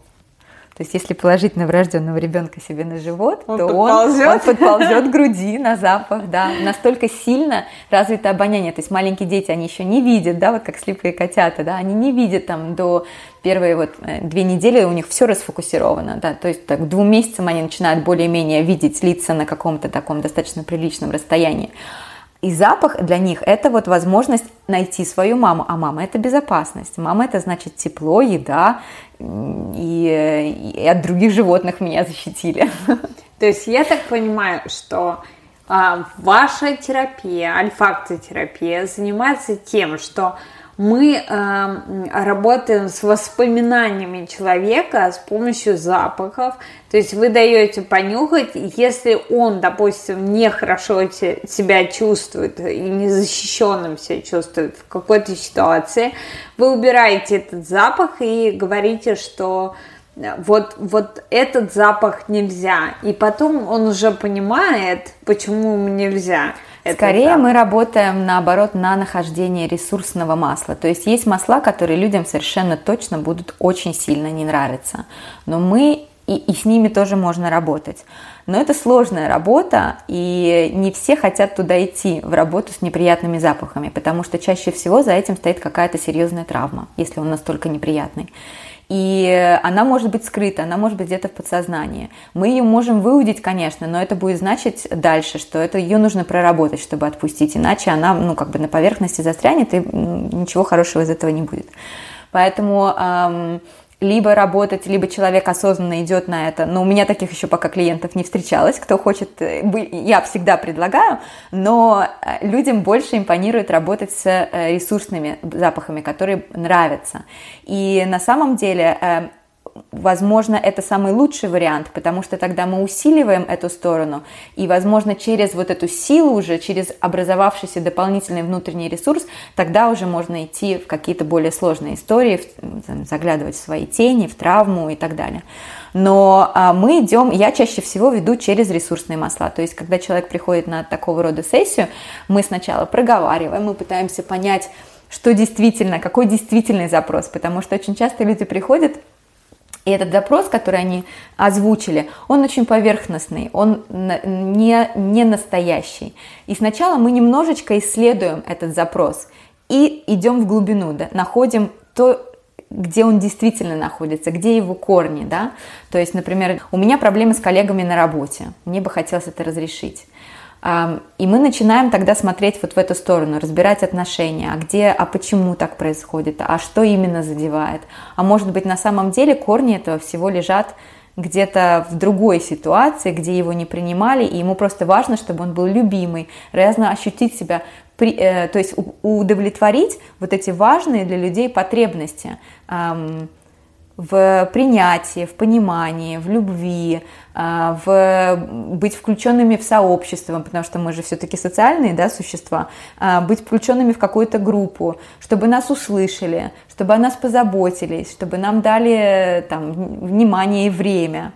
То есть, если положить новорожденного ребенка себе на живот, он то подползет. Он, он подползет к груди на запах, да. Настолько сильно развито обоняние. То есть, маленькие дети, они еще не видят, да, вот как слепые котята, да, они не видят там до первые вот э, две недели у них все расфокусировано, да, то есть так, к двум месяцам они начинают более-менее видеть лица на каком-то таком достаточно приличном расстоянии. И запах для них это вот возможность найти свою маму. А мама это безопасность. Мама это значит тепло, еда, и, и от других животных меня защитили. То есть я так понимаю, что а, ваша терапия, альфактотерапия, занимается тем, что мы э, работаем с воспоминаниями человека с помощью запахов. То есть вы даете понюхать, если он, допустим, нехорошо себя чувствует и незащищенным себя чувствует в какой-то ситуации, вы убираете этот запах и говорите, что вот, вот этот запах нельзя. И потом он уже понимает, почему ему нельзя. Скорее мы работаем наоборот на нахождение ресурсного масла. То есть есть масла, которые людям совершенно точно будут очень сильно не нравиться. Но мы и, и с ними тоже можно работать. Но это сложная работа, и не все хотят туда идти, в работу с неприятными запахами, потому что чаще всего за этим стоит какая-то серьезная травма, если он настолько неприятный. И она может быть скрыта, она может быть где-то в подсознании. Мы ее можем выудить, конечно, но это будет значить дальше, что это ее нужно проработать, чтобы отпустить, иначе она, ну, как бы на поверхности застрянет, и ничего хорошего из этого не будет. Поэтому либо работать, либо человек осознанно идет на это. Но у меня таких еще пока клиентов не встречалось. Кто хочет, э, я всегда предлагаю, но э, людям больше импонирует работать с э, ресурсными запахами, которые нравятся. И на самом деле возможно, это самый лучший вариант, потому что тогда мы усиливаем эту сторону, и, возможно, через вот эту силу уже, через образовавшийся дополнительный внутренний ресурс, тогда уже можно идти в какие-то более сложные истории, заглядывать в свои тени, в травму и так далее. Но а, мы идем, я чаще всего веду через ресурсные масла. То есть, когда человек приходит на такого рода сессию, мы сначала проговариваем, мы пытаемся понять, что действительно, какой действительный запрос, потому что очень часто люди приходят и этот запрос, который они озвучили, он очень поверхностный, он не, не настоящий. И сначала мы немножечко исследуем этот запрос и идем в глубину, да, находим то, где он действительно находится, где его корни, да. То есть, например, у меня проблемы с коллегами на работе, мне бы хотелось это разрешить. И мы начинаем тогда смотреть вот в эту сторону, разбирать отношения, а где, а почему так происходит, а что именно задевает. А может быть на самом деле корни этого всего лежат где-то в другой ситуации, где его не принимали, и ему просто важно, чтобы он был любимый, разно ощутить себя, при, э, то есть удовлетворить вот эти важные для людей потребности. Эм, в принятии, в понимании, в любви, а, в быть включенными в сообщество, потому что мы же все-таки социальные да, существа, а, быть включенными в какую-то группу, чтобы нас услышали, чтобы о нас позаботились, чтобы нам дали там, внимание и время.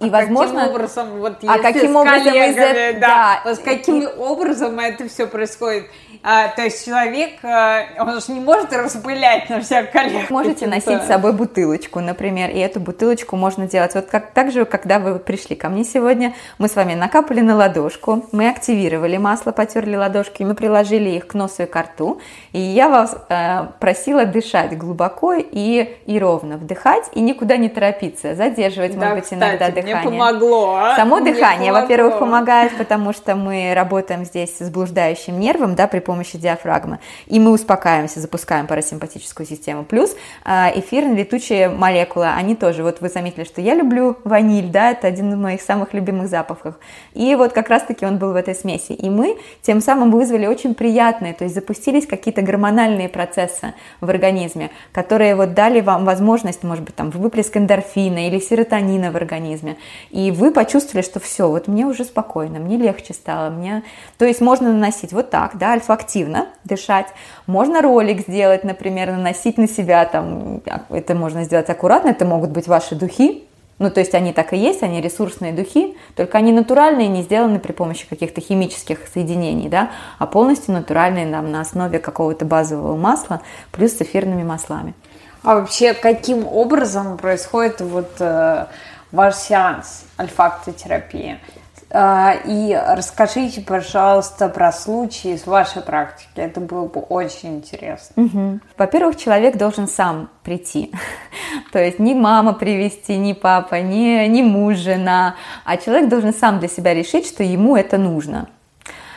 И И, возможно, каким образом, вот а каким образом из этого, да, да, вот каким и, образом это все происходит? А, то есть человек, а, он же не может распылять на всех коллег. Можете носить с собой бутылочку, например, и эту бутылочку можно делать. Вот как, так же, когда вы пришли ко мне сегодня, мы с вами накапали на ладошку, мы активировали масло, потерли ладошки, мы приложили их к носу и к рту, и я вас э, просила дышать глубоко и, и ровно, вдыхать и никуда не торопиться, задерживать, да, может быть, кстати, иногда дыхание. Мне помогло. А? Само мне дыхание, во-первых, помогает, потому что мы работаем здесь с блуждающим нервом, да, при помощи помощи диафрагмы. И мы успокаиваемся, запускаем парасимпатическую систему. Плюс а, эфирные летучие молекулы, они тоже, вот вы заметили, что я люблю ваниль, да, это один из моих самых любимых запахов. И вот как раз-таки он был в этой смеси. И мы тем самым вызвали очень приятные, то есть запустились какие-то гормональные процессы в организме, которые вот дали вам возможность, может быть, там, выплеск эндорфина или серотонина в организме. И вы почувствовали, что все, вот мне уже спокойно, мне легче стало, мне... То есть можно наносить вот так, да, альфа активно дышать. Можно ролик сделать, например, наносить на себя, там, это можно сделать аккуратно, это могут быть ваши духи, ну, то есть они так и есть, они ресурсные духи, только они натуральные, не сделаны при помощи каких-то химических соединений, да, а полностью натуральные нам на основе какого-то базового масла плюс с эфирными маслами. А вообще, каким образом происходит вот э, ваш сеанс альфактотерапии? А, и расскажите, пожалуйста, про случаи из вашей практики. Это было бы очень интересно. Угу. Во-первых, человек должен сам прийти. [laughs] То есть не мама привести, не папа, не, не муж, жена, а человек должен сам для себя решить, что ему это нужно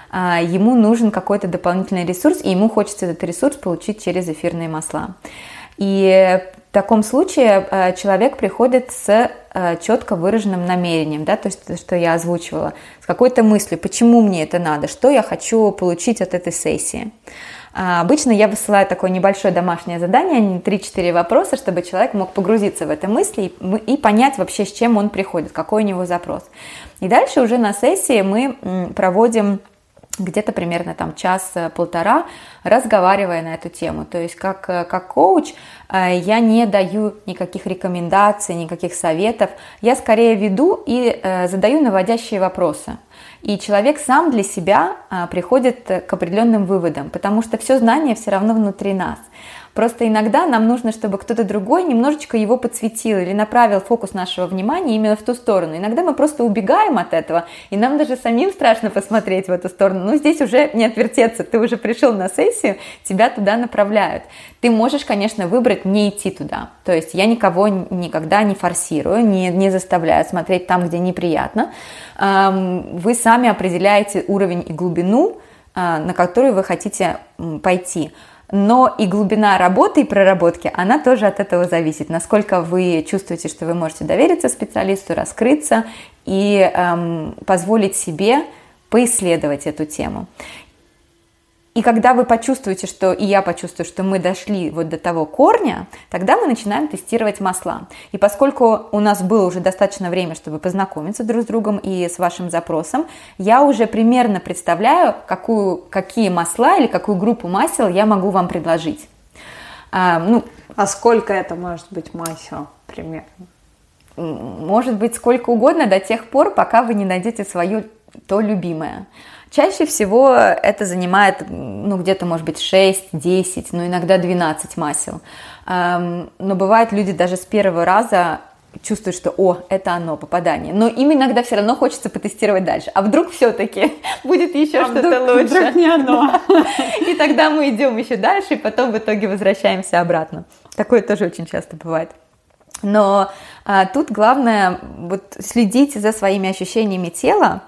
а, ему нужен какой-то дополнительный ресурс, и ему хочется этот ресурс получить через эфирные масла. И в таком случае э, человек приходит с э, четко выраженным намерением, да, то есть что я озвучивала, с какой-то мыслью, почему мне это надо, что я хочу получить от этой сессии. А, обычно я высылаю такое небольшое домашнее задание, 3-4 вопроса, чтобы человек мог погрузиться в эти мысли и понять вообще, с чем он приходит, какой у него запрос. И дальше уже на сессии мы проводим где-то примерно там час-полтора, разговаривая на эту тему. То есть как, как коуч э, я не даю никаких рекомендаций, никаких советов, я скорее веду и э, задаю наводящие вопросы. И человек сам для себя э, приходит к определенным выводам, потому что все знание все равно внутри нас. Просто иногда нам нужно, чтобы кто-то другой немножечко его подсветил или направил фокус нашего внимания именно в ту сторону. Иногда мы просто убегаем от этого, и нам даже самим страшно посмотреть в эту сторону. Но здесь уже не отвертеться, ты уже пришел на сессию, тебя туда направляют. Ты можешь, конечно, выбрать не идти туда. То есть я никого никогда не форсирую, не, не заставляю смотреть там, где неприятно. Вы сами определяете уровень и глубину, а, на который вы хотите пойти но и глубина работы и проработки, она тоже от этого зависит, насколько вы чувствуете, что вы можете довериться специалисту, раскрыться и эм, позволить себе поисследовать эту тему. И когда вы почувствуете, что и я почувствую, что мы дошли вот до того корня, тогда мы начинаем тестировать масла. И поскольку у нас было уже достаточно времени, чтобы познакомиться друг с другом и с вашим запросом, я уже примерно представляю, какую, какие масла или какую группу масел я могу вам предложить. А, ну, а сколько это может быть масел примерно? Может быть сколько угодно до тех пор, пока вы не найдете свое то любимое. Чаще всего это занимает, ну, где-то, может быть, 6, 10, ну, иногда 12 масел. Но бывает, люди даже с первого раза чувствуют, что, о, это оно, попадание. Но им иногда все равно хочется потестировать дальше. А вдруг все-таки [laughs] будет еще а что-то лучше? Вдруг не оно. [laughs] И тогда мы идем еще дальше, и потом в итоге возвращаемся обратно. Такое тоже очень часто бывает. Но а, тут главное вот следить за своими ощущениями тела,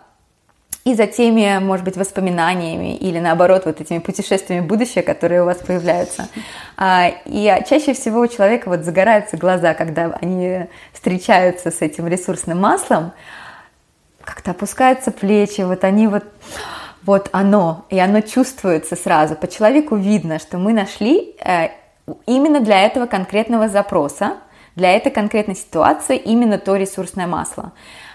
и за теми, может быть, воспоминаниями или наоборот вот этими путешествиями в будущее, которые у вас появляются. А, и чаще всего у человека вот загораются глаза, когда они встречаются с этим ресурсным маслом, как-то опускаются плечи, вот они вот вот оно, и оно чувствуется сразу. По человеку видно, что мы нашли э, именно для этого конкретного запроса, для этой конкретной ситуации именно то ресурсное масло.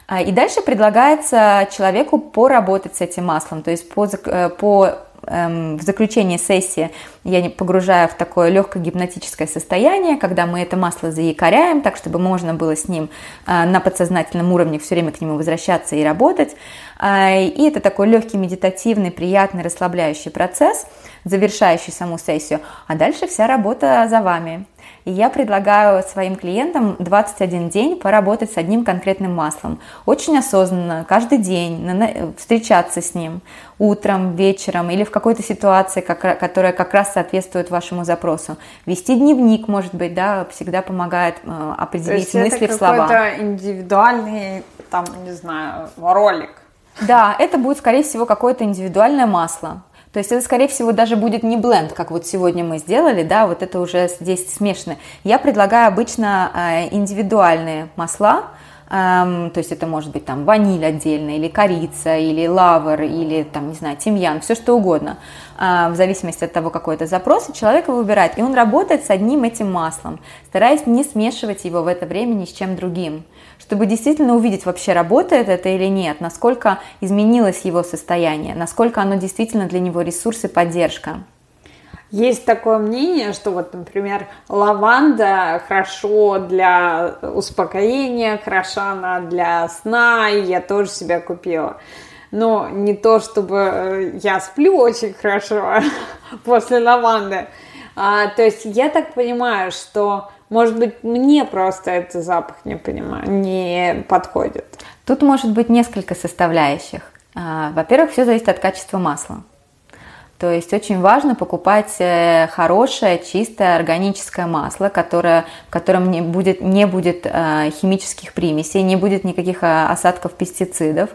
А, и дальше предлагается человеку поработать с этим маслом, то есть по, э, по эм, в заключение сессии я погружаю в такое легкое гипнотическое состояние, когда мы это масло заякоряем, так чтобы можно было с ним э, на подсознательном уровне все время к нему возвращаться и работать. Э, и это такой легкий, медитативный, приятный, расслабляющий процесс, завершающий саму сессию. А дальше вся работа за вами. И я предлагаю своим клиентам 21 день поработать с одним конкретным маслом. Очень осознанно, каждый день встречаться с ним утром, вечером или в какой-то ситуации, которая как раз соответствует вашему запросу. Вести дневник, может быть, да, всегда помогает э, определить То есть мысли это в слова. Это индивидуальный, там, не знаю, ролик. Да, это будет, скорее всего, какое-то индивидуальное масло. То есть это, скорее всего, даже будет не бленд, как вот сегодня мы сделали, да, вот это уже здесь смешано. Я предлагаю обычно э, индивидуальные масла, эм, то есть это может быть там ваниль отдельно, или корица, или лавр, или там, не знаю, тимьян, все что угодно, э, в зависимости от того, какой это запрос, и человек его выбирает, и он работает с одним этим маслом, стараясь не смешивать его в это время ни с чем другим чтобы действительно увидеть, вообще работает это или нет, насколько изменилось его состояние, насколько оно действительно для него ресурс и поддержка. Есть такое мнение, что вот, например, лаванда хорошо для успокоения, хороша она для сна, и я тоже себя купила. Но не то, чтобы э, я сплю очень хорошо [laughs] после лаванды. А, то есть я так понимаю, что может быть, мне просто этот запах не понимаю, не подходит. Тут может быть несколько составляющих. А, во-первых, все зависит от качества масла. То есть очень важно покупать э, хорошее, чистое, органическое масло, которое, в котором не будет, не будет э, химических примесей, не будет никаких э, осадков пестицидов.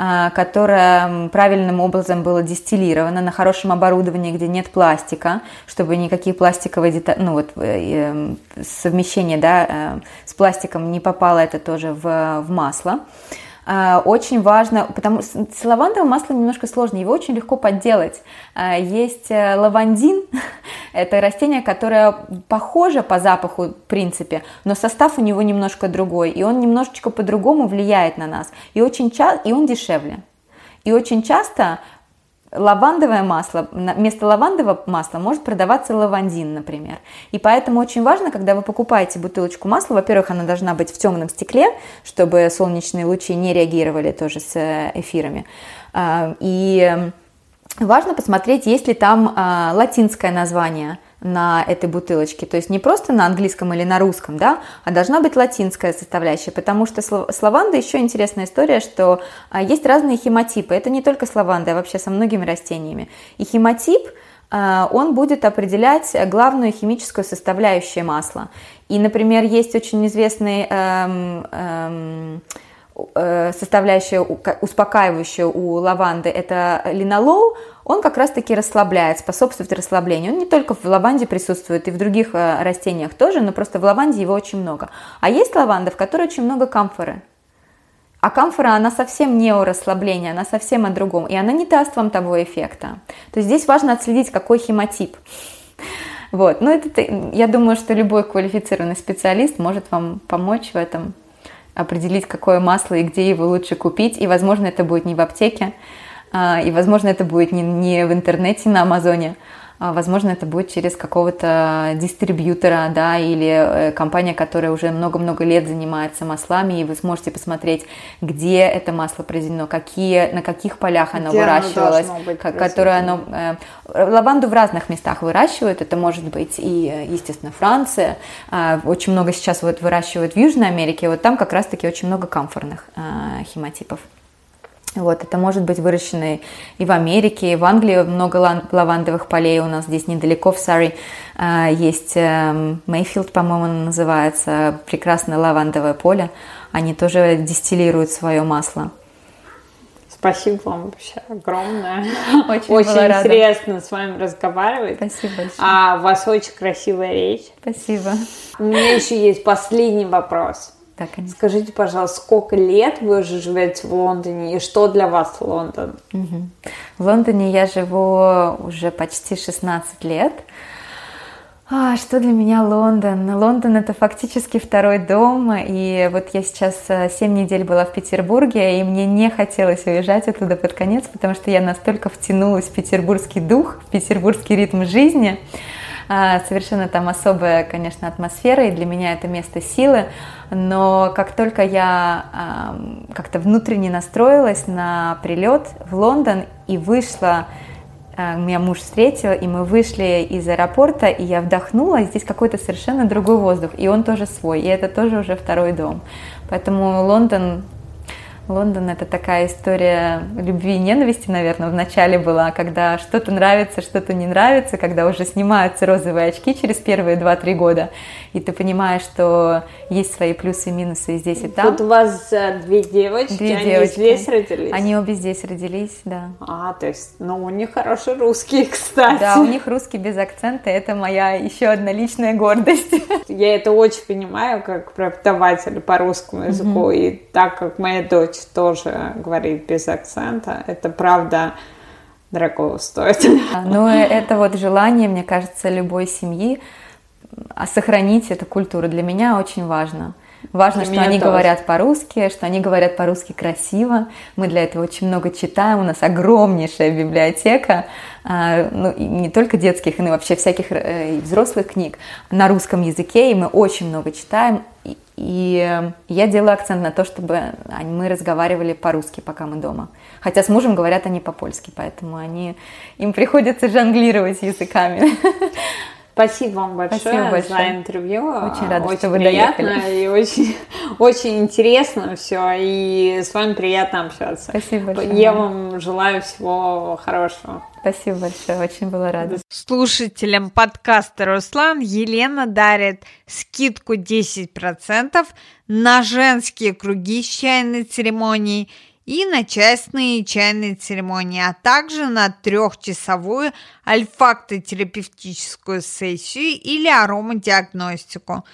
А, которое правильным образом было дистиллировано на хорошем оборудовании, где нет пластика, чтобы никакие пластиковые детали, ну вот э, совмещение да, э, с пластиком не попало это тоже в, в масло. А, очень важно, потому что с лавандовым маслом немножко сложно, его очень легко подделать. А, есть э, лавандин, [laughs] это растение, которое похоже по запаху, в принципе, но состав у него немножко другой, и он немножечко по-другому влияет на нас, и, очень ча- и он дешевле. И очень часто лавандовое масло, вместо лавандового масла может продаваться лавандин, например. И поэтому очень важно, когда вы покупаете бутылочку масла, во-первых, она должна быть в темном стекле, чтобы солнечные лучи не реагировали тоже с э, эфирами. А, и важно посмотреть, есть ли там а, латинское название – на этой бутылочке. То есть не просто на английском или на русском, да, а должна быть латинская составляющая, потому что с лавандой еще интересная история, что а, есть разные хемотипы. Это не только с лавандой, а вообще со многими растениями. И хемотип а, он будет определять главную химическую составляющую масла. И, например, есть очень известный эм, эм, составляющая успокаивающая у лаванды, это линолол, он как раз-таки расслабляет, способствует расслаблению. Он не только в лаванде присутствует, и в других э, растениях тоже, но просто в лаванде его очень много. А есть лаванда, в которой очень много камфоры. А камфора, она совсем не о расслаблении, она совсем о другом, и она не даст вам того эффекта. То есть здесь важно отследить, какой хемотип. Вот. Но это, я думаю, что любой квалифицированный специалист может вам помочь в этом, определить, какое масло и где его лучше купить. И, возможно, это будет не в аптеке, а, и, возможно, это будет не, в интернете на Амазоне, возможно, это будет через какого-то дистрибьютора, да, или э, компания, которая уже много-много лет занимается маслами, и вы сможете посмотреть, где это масло произведено, какие, на каких полях оно где выращивалось, оно которое оно... Э, лаванду в разных местах выращивают, это может быть и, э, естественно, Франция, а, очень много сейчас вот выращивают в Южной Америке, вот там как раз-таки очень много камфорных хемотипов. Вот, это может быть выращенный и в Америке, и в Англии много лавандовых полей. У нас здесь недалеко, в Сари, а, есть Мейфилд, по-моему, называется, прекрасное лавандовое поле. Они тоже дистиллируют свое масло. Спасибо вам вообще огромное. [laughs] Очень, очень интересно рада. с вами разговаривать. Спасибо большое. А у вас очень красивая речь. Спасибо. У меня еще есть последний вопрос. Да, конечно. Скажите, пожалуйста, сколько лет вы уже живете в Лондоне и что для вас Лондон? Угу. В Лондоне я живу уже почти 16 лет. А, что для меня Лондон? Лондон это фактически второй дом, и вот я сейчас 7 э, недель была в Петербурге, и мне не хотелось уезжать оттуда под конец, потому что я настолько втянулась в петербургский дух, в петербургский ритм жизни. А, совершенно там особая, конечно, атмосфера, и для меня это место силы, но как только я как-то внутренне настроилась на прилет в Лондон и вышла Э, меня муж встретил, и мы вышли из аэропорта, и я вдохнула, и здесь какой-то совершенно другой воздух, и он тоже свой, и это тоже уже второй дом. Поэтому Лондон Лондон это такая история любви и ненависти, наверное, в начале была, когда что-то нравится, что-то не нравится, когда уже снимаются розовые очки через первые 2-3 года, и ты понимаешь, что есть свои плюсы и минусы и здесь, и там. Тут у вас э, две девочки, две они девочки. здесь родились? Они обе здесь родились, да. А, то есть, ну, у них хороший русский, [laughs] кстати. Да, у них русский без акцента, это моя еще одна личная гордость. Я это очень понимаю, как преподаватель по русскому языку, mm-hmm. и так как моя дочь тоже говорит без акцента, это правда дорого стоит. Ну, это вот желание, мне кажется, любой семьи а сохранить эту культуру. Для меня очень важно. Важно, для что они тоже. говорят по-русски, что они говорят по-русски красиво. Мы для этого очень много читаем. У нас огромнейшая библиотека, а, ну, не только детских, но и вообще всяких э, и взрослых книг на русском языке, и мы очень много читаем. И я делаю акцент на то, чтобы мы разговаривали по-русски, пока мы дома. Хотя с мужем говорят они по-польски, поэтому они, им приходится жонглировать языками. [laughs] Спасибо вам большое, Спасибо большое за интервью. Очень рада, очень что вы приятно доехали. и очень, [laughs] очень интересно все. И с вами приятно общаться. Спасибо большое. Я вам желаю всего хорошего. Спасибо большое, очень была рада. Слушателям подкаста Руслан Елена дарит скидку 10% на женские круги с чайной церемонией и на частные чайные церемонии, а также на трехчасовую альфактотерапевтическую сессию или аромадиагностику.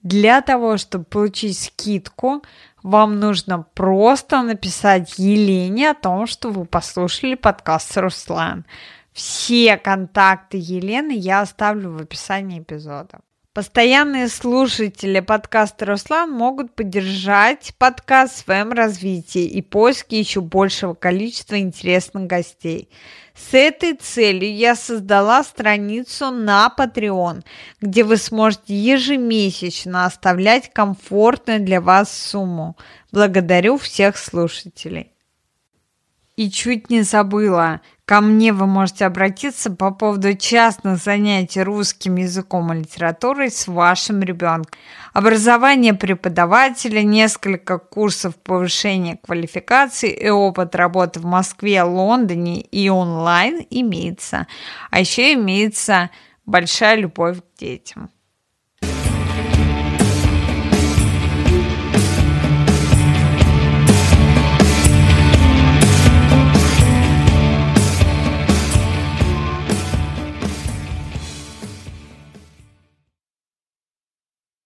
Для того, чтобы получить скидку, вам нужно просто написать Елене о том, что вы послушали подкаст Руслан. Все контакты Елены я оставлю в описании эпизода. Постоянные слушатели подкаста Руслан могут поддержать подкаст в своем развитии и поиске еще большего количества интересных гостей. С этой целью я создала страницу на Patreon, где вы сможете ежемесячно оставлять комфортную для вас сумму. Благодарю всех слушателей. И чуть не забыла, ко мне вы можете обратиться по поводу частных занятий русским языком и литературой с вашим ребенком. Образование преподавателя, несколько курсов повышения квалификации и опыт работы в Москве, Лондоне и онлайн имеется. А еще имеется большая любовь к детям.